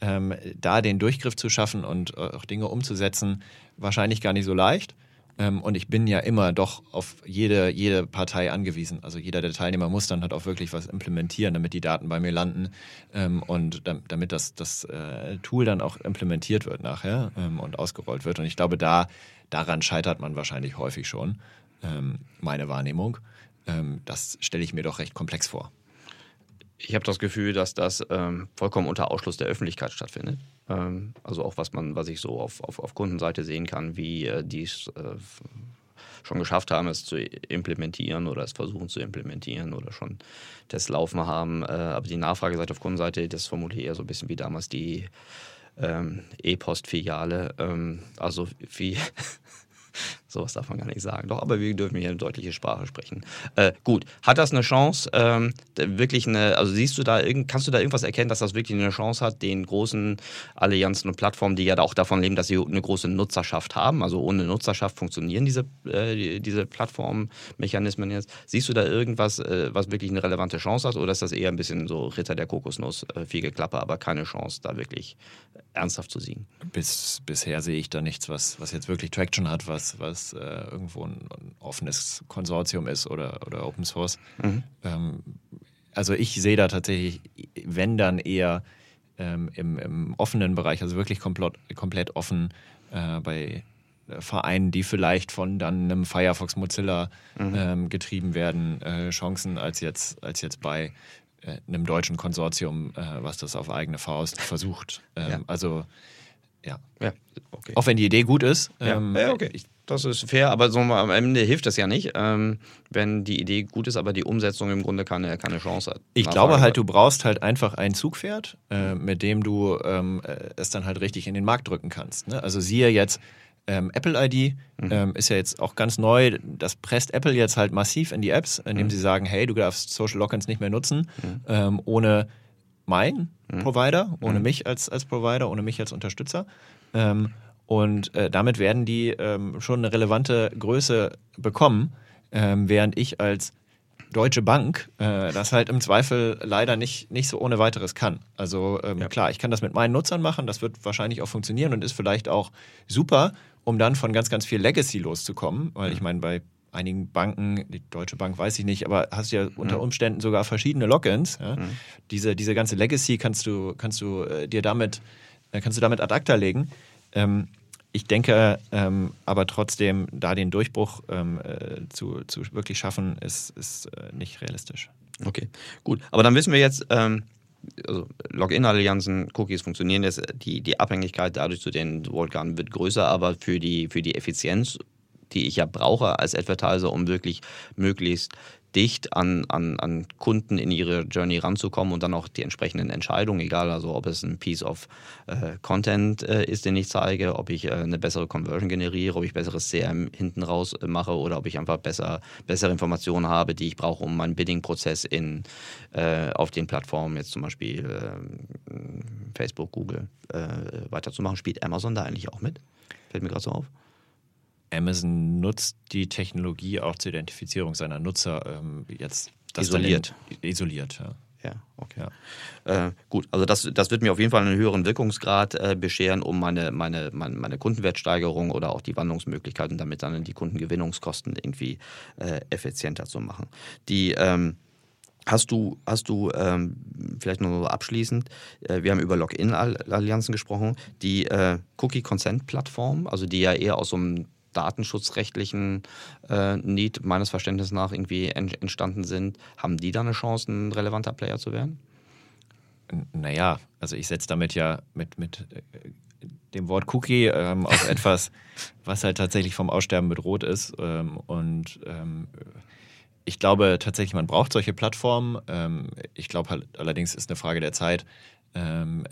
ähm, da den Durchgriff zu schaffen und äh, auch Dinge umzusetzen, wahrscheinlich gar nicht so leicht. Ähm, und ich bin ja immer doch auf jede, jede Partei angewiesen. Also jeder der Teilnehmer muss dann halt auch wirklich was implementieren, damit die Daten bei mir landen ähm, und damit das, das äh, Tool dann auch implementiert wird nachher ähm, und ausgerollt wird. Und ich glaube, da, daran scheitert man wahrscheinlich häufig schon, meine Wahrnehmung. das stelle ich mir doch recht komplex vor. Ich habe das Gefühl, dass das ähm, vollkommen unter Ausschluss der Öffentlichkeit stattfindet. Ähm, also auch was man, was ich so auf, auf, auf Kundenseite sehen kann, wie äh, die es äh, schon geschafft haben, es zu implementieren oder es versuchen zu implementieren oder schon Tests laufen haben. Äh, aber die Nachfrageseite auf Kundenseite, das ist vermutlich eher so ein bisschen wie damals die ähm, E-Post-Filiale. Ähm, also wie Sowas darf man gar nicht sagen. Doch, aber wir dürfen hier eine deutliche Sprache sprechen. Äh, gut, hat das eine Chance, ähm, wirklich eine, also siehst du da, kannst du da irgendwas erkennen, dass das wirklich eine Chance hat, den großen Allianzen und Plattformen, die ja auch davon leben, dass sie eine große Nutzerschaft haben, also ohne Nutzerschaft funktionieren diese, äh, diese Plattformmechanismen jetzt. Siehst du da irgendwas, äh, was wirklich eine relevante Chance hat oder ist das eher ein bisschen so Ritter der Kokosnuss, äh, viel Geklappe, aber keine Chance, da wirklich ernsthaft zu siegen? Bis, bisher sehe ich da nichts, was, was jetzt wirklich Traction hat, was, was das äh, irgendwo ein, ein, offenes Konsortium ist oder, oder Open Source. Mhm. Ähm, also ich sehe da tatsächlich, wenn dann eher ähm, im, im, offenen Bereich, also wirklich komplett, komplett offen äh, bei Vereinen, die vielleicht von dann einem Firefox Mozilla mhm. ähm, getrieben werden, äh, Chancen als jetzt, als jetzt bei äh, einem deutschen Konsortium, äh, was das auf eigene Faust versucht. Ähm, ja. Also ja. ja okay. Auch wenn die Idee gut ist. Ähm, ja, okay. Ich, das ist fair, aber so am Ende hilft das ja nicht, ähm, wenn die Idee gut ist, aber die Umsetzung im Grunde keine, keine Chance hat. Ich glaube halt, du brauchst halt einfach ein Zugpferd, äh, mit dem du ähm, äh, es dann halt richtig in den Markt drücken kannst. Ne? Also siehe jetzt, ähm, Apple ID mhm. ähm, ist ja jetzt auch ganz neu. Das presst Apple jetzt halt massiv in die Apps, indem mhm. sie sagen, hey, du darfst Social Logins nicht mehr nutzen, mhm. ähm, ohne mein mhm. Provider, ohne mhm. mich als, als Provider, ohne mich als Unterstützer. Und äh, damit werden die ähm, schon eine relevante Größe bekommen, ähm, während ich als Deutsche Bank äh, das halt im Zweifel leider nicht, nicht so ohne weiteres kann. Also ähm, ja. klar, ich kann das mit meinen Nutzern machen, das wird wahrscheinlich auch funktionieren und ist vielleicht auch super, um dann von ganz, ganz viel Legacy loszukommen, weil ich meine, bei einigen Banken, die Deutsche Bank weiß ich nicht, aber hast ja unter Umständen sogar verschiedene Logins. Ja? Mhm. Diese, diese ganze Legacy kannst du, kannst du äh, dir damit, äh, kannst du damit ad acta legen. Ähm, ich denke ähm, aber trotzdem, da den Durchbruch ähm, äh, zu, zu wirklich schaffen, ist, ist äh, nicht realistisch. Okay, gut. Aber dann wissen wir jetzt, ähm, also Login-Allianzen, Cookies funktionieren jetzt, die, die Abhängigkeit dadurch zu den Wallgarden wird größer, aber für die, für die Effizienz die ich ja brauche als Advertiser, um wirklich möglichst dicht an, an, an Kunden in ihre Journey ranzukommen und dann auch die entsprechenden Entscheidungen, egal also ob es ein Piece of äh, Content äh, ist, den ich zeige, ob ich äh, eine bessere Conversion generiere, ob ich besseres CRM hinten raus äh, mache oder ob ich einfach besser, bessere Informationen habe, die ich brauche, um meinen Bidding-Prozess in, äh, auf den Plattformen, jetzt zum Beispiel äh, Facebook, Google, weiterzumachen. Spielt Amazon da eigentlich auch mit? Fällt mir gerade so auf. Amazon nutzt die Technologie auch zur Identifizierung seiner Nutzer ähm, jetzt isoliert. In, isoliert, ja. Ja, okay. Ja. Äh, gut, also das, das wird mir auf jeden Fall einen höheren Wirkungsgrad äh, bescheren, um meine, meine, meine, meine, Kundenwertsteigerung oder auch die Wandlungsmöglichkeiten, damit dann die Kundengewinnungskosten irgendwie äh, effizienter zu machen. Die ähm, Hast du, hast du ähm, vielleicht nur abschließend, äh, wir haben über Login-Allianzen gesprochen, die äh, Cookie-Consent-Plattform, also die ja eher aus so einem datenschutzrechtlichen äh, Need meines Verständnisses nach irgendwie entstanden sind, haben die da eine Chance, ein relevanter Player zu werden? Naja, also ich setze damit ja mit, mit äh, dem Wort Cookie ähm, auf etwas, was halt tatsächlich vom Aussterben bedroht ist. Ähm, und ähm, ich glaube tatsächlich, man braucht solche Plattformen. Ähm, ich glaube halt, allerdings ist eine Frage der Zeit, ähm,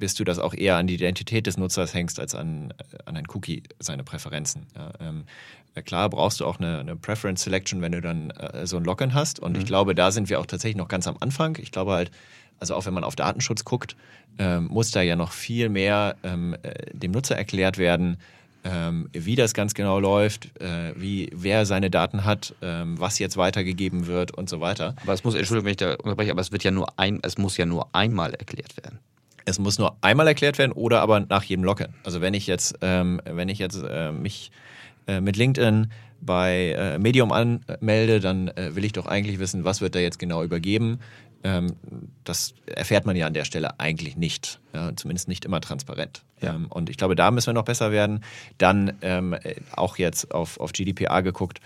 bis du das auch eher an die Identität des Nutzers hängst als an, an ein Cookie, seine Präferenzen. Ja, ähm, klar brauchst du auch eine, eine, Preference Selection, wenn du dann äh, so ein Login hast. Und mhm. ich glaube, da sind wir auch tatsächlich noch ganz am Anfang. Ich glaube halt, also auch wenn man auf Datenschutz guckt, ähm, muss da ja noch viel mehr ähm, äh, dem Nutzer erklärt werden, ähm, wie das ganz genau läuft, äh, wie wer seine Daten hat, ähm, was jetzt weitergegeben wird und so weiter. Aber es muss, Entschuldigung, wenn ich da unterbreche, aber es wird ja nur ein, es muss ja nur einmal erklärt werden. Es muss nur einmal erklärt werden oder aber nach jedem Login. Also wenn ich jetzt, ähm, wenn ich jetzt äh, mich äh, mit LinkedIn bei äh, Medium anmelde, dann äh, will ich doch eigentlich wissen, was wird da jetzt genau übergeben. Ähm, das erfährt man ja an der Stelle eigentlich nicht, ja, zumindest nicht immer transparent. Ja. Ähm, und ich glaube, da müssen wir noch besser werden. Dann ähm, auch jetzt auf, auf GDPR geguckt,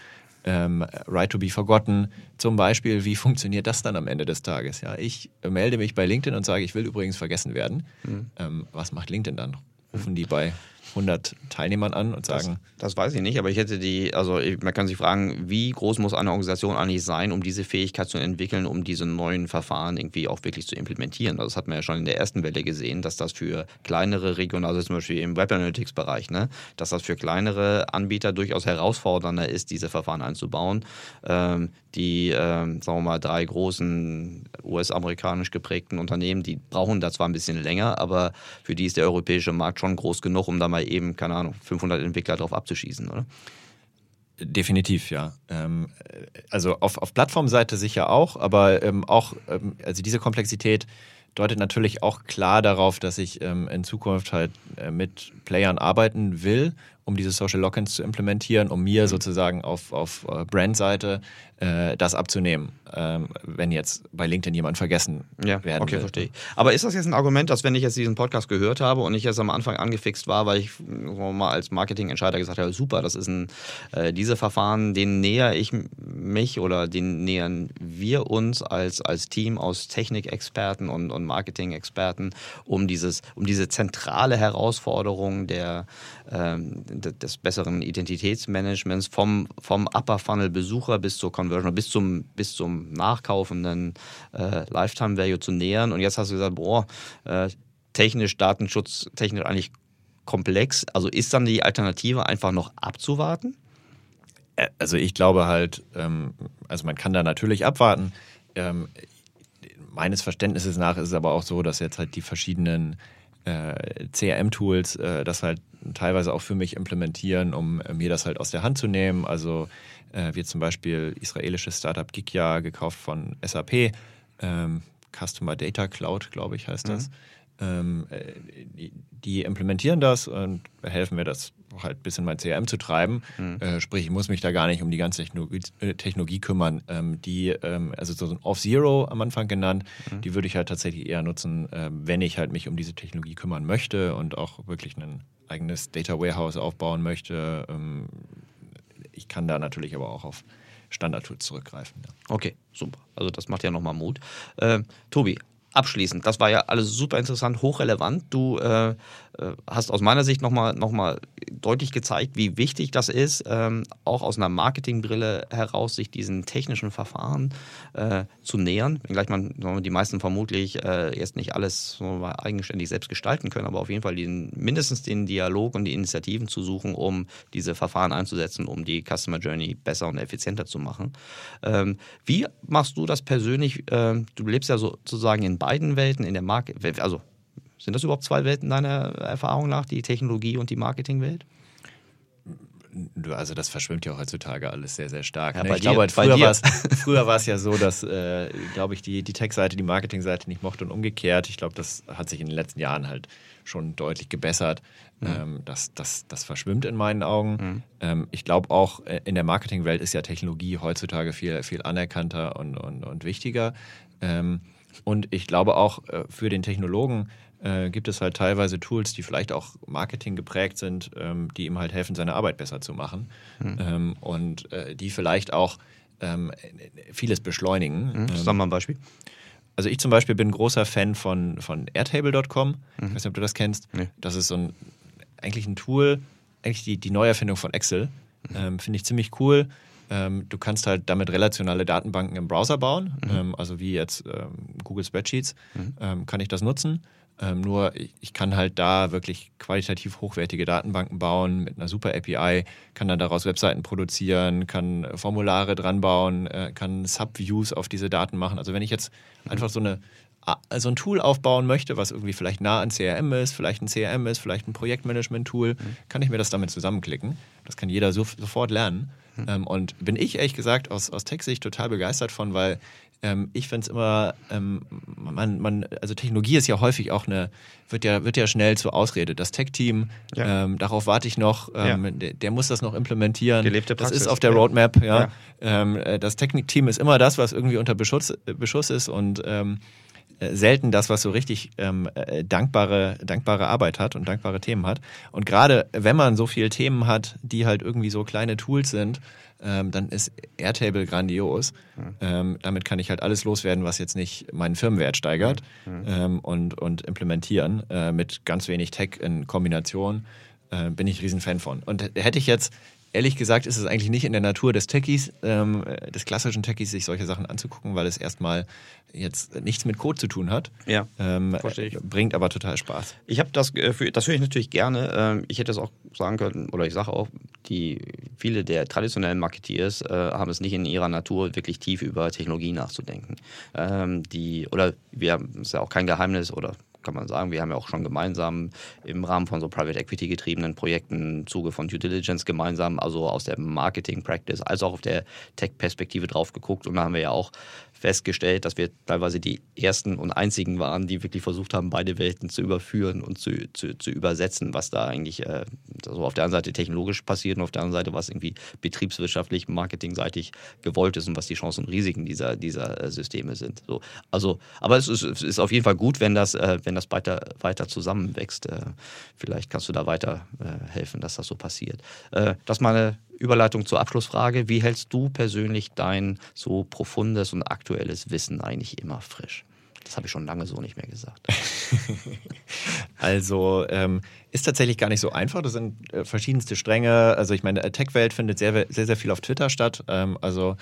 ähm, Right to be Forgotten zum Beispiel, wie funktioniert das dann am Ende des Tages? Ja, ich melde mich bei LinkedIn und sage, ich will übrigens vergessen werden. Mhm. Ähm, was macht LinkedIn dann? Rufen die bei 100 Teilnehmern an und sagen. Das, das, weiß ich nicht, aber ich hätte die, also man kann sich fragen, wie groß muss eine Organisation eigentlich sein, um diese Fähigkeit zu entwickeln, um diese neuen Verfahren irgendwie auch wirklich zu implementieren. Also das hat man ja schon in der ersten Welle gesehen, dass das für kleinere regionale, also zum Beispiel im Web Analytics-Bereich, ne, dass das für kleinere Anbieter durchaus herausfordernder ist, diese Verfahren einzubauen. Ähm, die, ähm, sagen wir mal, drei großen US-amerikanisch geprägten Unternehmen, die brauchen da zwar ein bisschen länger, aber für die ist der europäische Markt schon groß genug, um da mal eben, keine Ahnung, 500 Entwickler drauf abzuschießen, oder? Definitiv, ja. Ähm, also auf, auf Plattformseite sicher auch, aber ähm, auch, ähm, also diese Komplexität deutet natürlich auch klar darauf, dass ich in Zukunft halt äh, mit Playern arbeiten will um diese Social Lock-ins zu implementieren, um mir mhm. sozusagen auf, auf äh, Brandseite äh, das abzunehmen, ähm, wenn jetzt bei LinkedIn jemand vergessen ja, werden okay, will. verstehe ich. Aber ist das jetzt ein Argument, dass wenn ich jetzt diesen Podcast gehört habe und ich jetzt am Anfang angefixt war, weil ich mal als Marketingentscheider gesagt habe, super, das ist ein, äh, diese Verfahren, denen näher ich mich oder denen nähern wir uns als, als Team aus Technikexperten und, und Marketing-Experten, um, dieses, um diese zentrale Herausforderung der, ähm, des besseren Identitätsmanagements vom, vom Upper Funnel Besucher bis zur Conversion, bis zum, bis zum nachkaufenden äh, Lifetime Value zu nähern. Und jetzt hast du gesagt, boah, äh, technisch, Datenschutz, technisch eigentlich komplex. Also ist dann die Alternative einfach noch abzuwarten? Also ich glaube halt, ähm, also man kann da natürlich abwarten. Ähm, meines Verständnisses nach ist es aber auch so, dass jetzt halt die verschiedenen äh, CRM-Tools äh, das halt teilweise auch für mich implementieren, um äh, mir das halt aus der Hand zu nehmen. Also äh, wird zum Beispiel israelisches Startup Gikya gekauft von SAP, ähm, Customer Data Cloud, glaube ich, heißt das. Mhm. Ähm, äh, die, die, implementieren das und helfen mir, das halt bis in mein CRM zu treiben. Mhm. Äh, sprich, ich muss mich da gar nicht um die ganze Technologie, äh, Technologie kümmern. Ähm, die, ähm, also so ein Off-Zero am Anfang genannt, mhm. die würde ich halt tatsächlich eher nutzen, äh, wenn ich halt mich um diese Technologie kümmern möchte und auch wirklich ein eigenes Data Warehouse aufbauen möchte. Ähm, ich kann da natürlich aber auch auf Standard-Tools zurückgreifen. Ja. Okay, super. Also das macht ja nochmal Mut. Äh, Tobi, abschließend, das war ja alles super interessant, hochrelevant. Du äh hast aus meiner Sicht nochmal noch mal deutlich gezeigt, wie wichtig das ist, ähm, auch aus einer Marketingbrille heraus, sich diesen technischen Verfahren äh, zu nähern. Wenngleich man die meisten vermutlich äh, jetzt nicht alles so eigenständig selbst gestalten können, aber auf jeden Fall den, mindestens den Dialog und die Initiativen zu suchen, um diese Verfahren einzusetzen, um die Customer Journey besser und effizienter zu machen. Ähm, wie machst du das persönlich? Ähm, du lebst ja sozusagen in beiden Welten, in der Marke, also sind das überhaupt zwei Welten deiner Erfahrung nach, die Technologie und die Marketingwelt? Also das verschwimmt ja heutzutage alles sehr, sehr stark. Ja, ne? Ich dir, glaube, früher war es ja so, dass, äh, glaube ich, die, die Tech-Seite die Marketing-Seite nicht mochte und umgekehrt. Ich glaube, das hat sich in den letzten Jahren halt schon deutlich gebessert. Mhm. Ähm, das, das, das verschwimmt in meinen Augen. Mhm. Ähm, ich glaube auch, äh, in der Marketingwelt ist ja Technologie heutzutage viel, viel anerkannter und, und, und wichtiger. Ähm, und ich glaube auch äh, für den Technologen äh, gibt es halt teilweise Tools, die vielleicht auch Marketing geprägt sind, ähm, die ihm halt helfen, seine Arbeit besser zu machen. Mhm. Ähm, und äh, die vielleicht auch ähm, vieles beschleunigen. Mhm. Sag mal ein Beispiel. Also ich zum Beispiel bin großer Fan von, von Airtable.com. Mhm. Ich weiß nicht, ob du das kennst. Nee. Das ist so ein eigentlich ein Tool, eigentlich die, die Neuerfindung von Excel. Mhm. Ähm, Finde ich ziemlich cool. Ähm, du kannst halt damit relationale Datenbanken im Browser bauen, mhm. also wie jetzt ähm, Google Spreadsheets, mhm. Ähm, kann ich das nutzen. Ähm, nur ich, ich, kann halt da wirklich qualitativ hochwertige Datenbanken bauen mit einer super API, kann dann daraus Webseiten produzieren, kann Formulare dran bauen, äh, kann Subviews auf diese Daten machen. Also wenn ich jetzt einfach so eine so ein Tool aufbauen möchte, was irgendwie vielleicht nah an CRM ist, vielleicht ein CRM ist, vielleicht ein Projektmanagement-Tool, mhm. kann ich mir das damit zusammenklicken. Das kann jeder so, sofort lernen. Mhm. Ähm, und bin ich ehrlich gesagt aus, aus Tech-Sicht total begeistert von, weil ähm, ich finde es immer, ähm, man, man, also Technologie ist ja häufig auch eine, wird ja, wird ja schnell zur Ausrede. Das Tech-Team, ja. ähm, darauf warte ich noch, ähm, ja. der, der, muss das noch implementieren. Gelebte Praxis. Das ist auf der Roadmap, ja. ja. Ähm, äh, das Technikteam ist immer das, was irgendwie unter Beschuss, Beschuss ist und ähm, äh, selten das, was so richtig ähm, äh, dankbare, dankbare Arbeit hat und dankbare Themen hat. Und gerade wenn man so viele Themen hat, die halt irgendwie so kleine Tools sind, ähm, dann ist Airtable grandios. Mhm. Ähm, damit kann ich halt alles loswerden, was jetzt nicht meinen Firmenwert steigert mhm. und, und implementieren äh, mit ganz wenig Tech in Kombination. Äh, bin ich riesen Fan von. Und hätte ich jetzt ehrlich gesagt ist es eigentlich nicht in der Natur des Techies, ähm, des klassischen Techies, sich solche Sachen anzugucken, weil es erstmal jetzt nichts mit Code zu tun hat. Ja, ähm, verstehe ich. Bringt aber total Spaß. Ich habe das, das höre ich natürlich gerne. Ähm, ich hätte es auch sagen können, oder ich sage auch, die viele der traditionellen Marketeers äh, haben es nicht in ihrer Natur, wirklich tief über Technologie nachzudenken. Ähm, die, oder wir haben, es ja auch kein Geheimnis, oder kann man sagen. Wir haben ja auch schon gemeinsam im Rahmen von so Private Equity getriebenen Projekten im Zuge von Due Diligence gemeinsam, also aus der Marketing Practice, als auch auf der Tech-Perspektive drauf geguckt. Und da haben wir ja auch festgestellt, dass wir teilweise die ersten und einzigen waren, die wirklich versucht haben, beide Welten zu überführen und zu, zu, zu übersetzen, was da eigentlich äh, so auf der einen Seite technologisch passiert und auf der anderen Seite, was irgendwie betriebswirtschaftlich, marketingseitig gewollt ist und was die Chancen und Risiken dieser, dieser äh, Systeme sind. So, also, aber es ist, es ist auf jeden Fall gut, wenn das, äh, wenn das weiter, weiter zusammenwächst. Äh, vielleicht kannst du da weiter äh, helfen, dass das so passiert. Äh, das ist meine Überleitung zur Abschlussfrage. Wie hältst du persönlich dein so profundes und aktuelles Wissen eigentlich immer frisch? Das habe ich schon lange so nicht mehr gesagt. also ähm, ist tatsächlich gar nicht so einfach. Das sind äh, verschiedenste Stränge. Also ich meine, Tech-Welt findet sehr, sehr, sehr viel auf Twitter statt. Ähm, also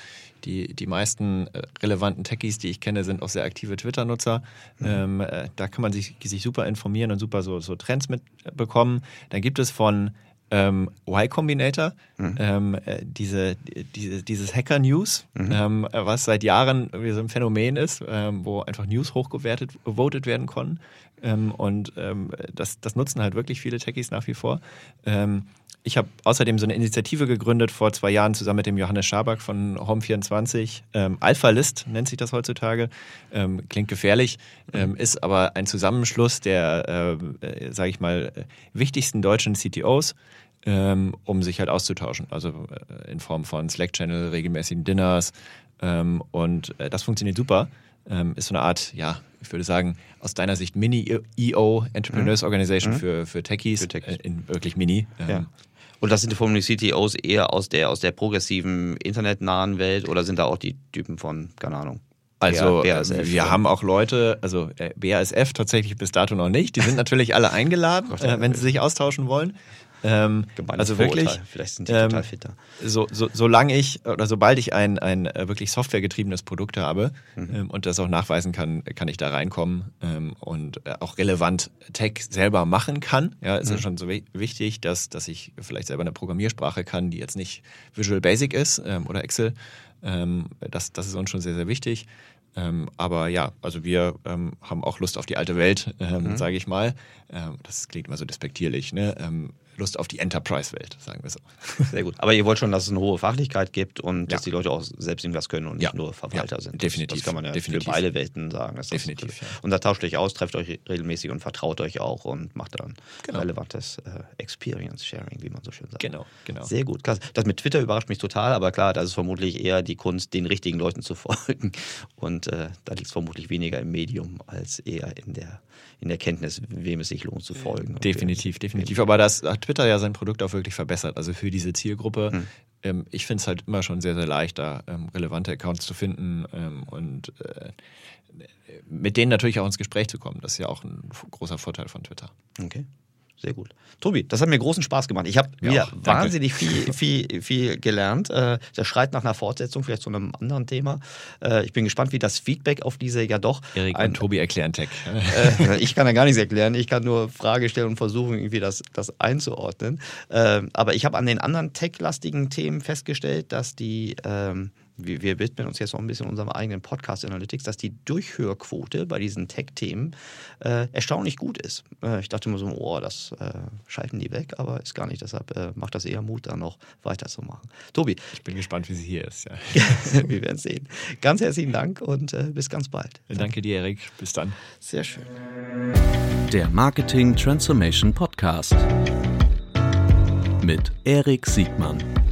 die, die meisten äh, relevanten Techies, die ich kenne, sind auch sehr aktive Twitter-Nutzer. Mhm. Ähm, äh, da kann man sich, sich super informieren und super so, so Trends mitbekommen. Dann gibt es von ähm, Y Combinator, mhm. ähm, äh, diese, diese, dieses Hacker News, mhm. ähm, was seit Jahren so ein Phänomen ist, ähm, wo einfach News hochgewertet, voted werden konnten. Ähm, und ähm, das, das nutzen halt wirklich viele Techies nach wie vor. ich habe außerdem so eine Initiative gegründet vor zwei Jahren zusammen mit dem Johannes Schaback von Home24. Ähm, Alpha List nennt sich das heutzutage. Klingt gefährlich, ähm, ist aber ein Zusammenschluss der, äh, sage ich mal, wichtigsten deutschen CTOs ähm, um sich halt auszutauschen. Also äh, in Form von Slack-Channel, regelmäßigen Dinners. Ähm, und äh, das funktioniert super. Ähm, ist so eine Art, ja, ich würde sagen, aus deiner Sicht Mini-EO, Entrepreneurs mhm. Organization mhm. für, für Techies. Für Techies. Äh, in wirklich Mini. Ähm, ja. Und das sind die von CTOs eher aus der, aus der progressiven, internetnahen Welt oder sind da auch die Typen von, keine Ahnung, Also BASF, wir ja. haben auch Leute, also äh, BASF tatsächlich bis dato noch nicht. Die sind natürlich alle eingeladen, äh, wenn sie sich austauschen wollen. Ähm, also wirklich, Vorurteil. Vielleicht sind die ähm, total fitter. so, so, solange ich oder sobald ich ein, ein äh, wirklich softwaregetriebenes Produkt habe Mhm. ähm, und das auch nachweisen kann, kann ich da reinkommen ähm, und äh, auch relevant Tech selber machen kann. Ja, ist ja Mhm. schon so wi- wichtig, dass, dass ich vielleicht selber eine Programmiersprache kann, die jetzt nicht Visual Basic ist ähm, oder Excel. Ähm, das, das ist uns schon sehr, sehr wichtig. Ähm, aber ja, also wir ähm, haben auch Lust auf die alte Welt, ähm, Mhm. sage ich mal. Das klingt immer so despektierlich, ne? Lust auf die Enterprise-Welt, sagen wir so. Sehr gut. Aber ihr wollt schon, dass es eine hohe Fachlichkeit gibt und Ja. dass die Leute auch selbst irgendwas können und nicht Ja. nur Verwalter Ja, sind. Definitiv. Das kann man ja Definitiv. für beide Welten sagen. Das Definitiv, das-. Und da tauscht euch aus, trefft euch regelmäßig und vertraut euch auch und macht dann Genau. relevantes äh, Experience Sharing, wie man so schön sagt. Genau, genau. Sehr gut. Klasse. Das mit Twitter überrascht mich total, aber klar, das ist vermutlich eher die Kunst, den richtigen Leuten zu folgen. Und äh, da liegt es vermutlich weniger im Medium als eher in der, in der Kenntnis, wem es sich lohnt zu folgen. Definitiv, definitiv. Aber das hat Twitter ja sein Produkt auch wirklich verbessert. Also für diese Zielgruppe. Hm. Ähm, ich finde es halt immer schon sehr, sehr leicht, da ähm, relevante Accounts zu finden ähm, und äh, mit denen natürlich auch ins Gespräch zu kommen. Das ist ja auch ein großer Vorteil von Twitter. Okay. Sehr gut. Tobi, das hat mir großen Spaß gemacht. Ich habe wieder auch. Wahnsinnig viel, viel, viel gelernt. Äh, Das schreit nach einer Fortsetzung, vielleicht zu einem anderen Thema. Äh, Ich bin gespannt, wie das Feedback auf diese ja doch. Erik ein- und Tobi erklären Tech. äh, ich kann da gar nichts erklären. Ich kann nur Frage stellen und versuchen, irgendwie das, das einzuordnen. Ähm, aber ich habe an den anderen tech-lastigen Themen festgestellt, dass die, ähm, wir, wir widmen uns jetzt noch ein bisschen unserem eigenen Podcast Analytics, dass die Durchhörquote bei diesen Tech-Themen äh, erstaunlich gut ist. Äh, ich dachte immer so, oh, das äh, schalten die weg, aber ist gar nicht. Deshalb äh, macht das eher Mut, da noch weiterzumachen. Tobi, Ich bin gespannt, wie sie hier ist. Ja. wir werden sehen. Ganz herzlichen Dank und äh, bis ganz bald. Danke dir, Erik. Bis dann. Sehr schön. Der Marketing Transformation Podcast mit Erik Siegmann.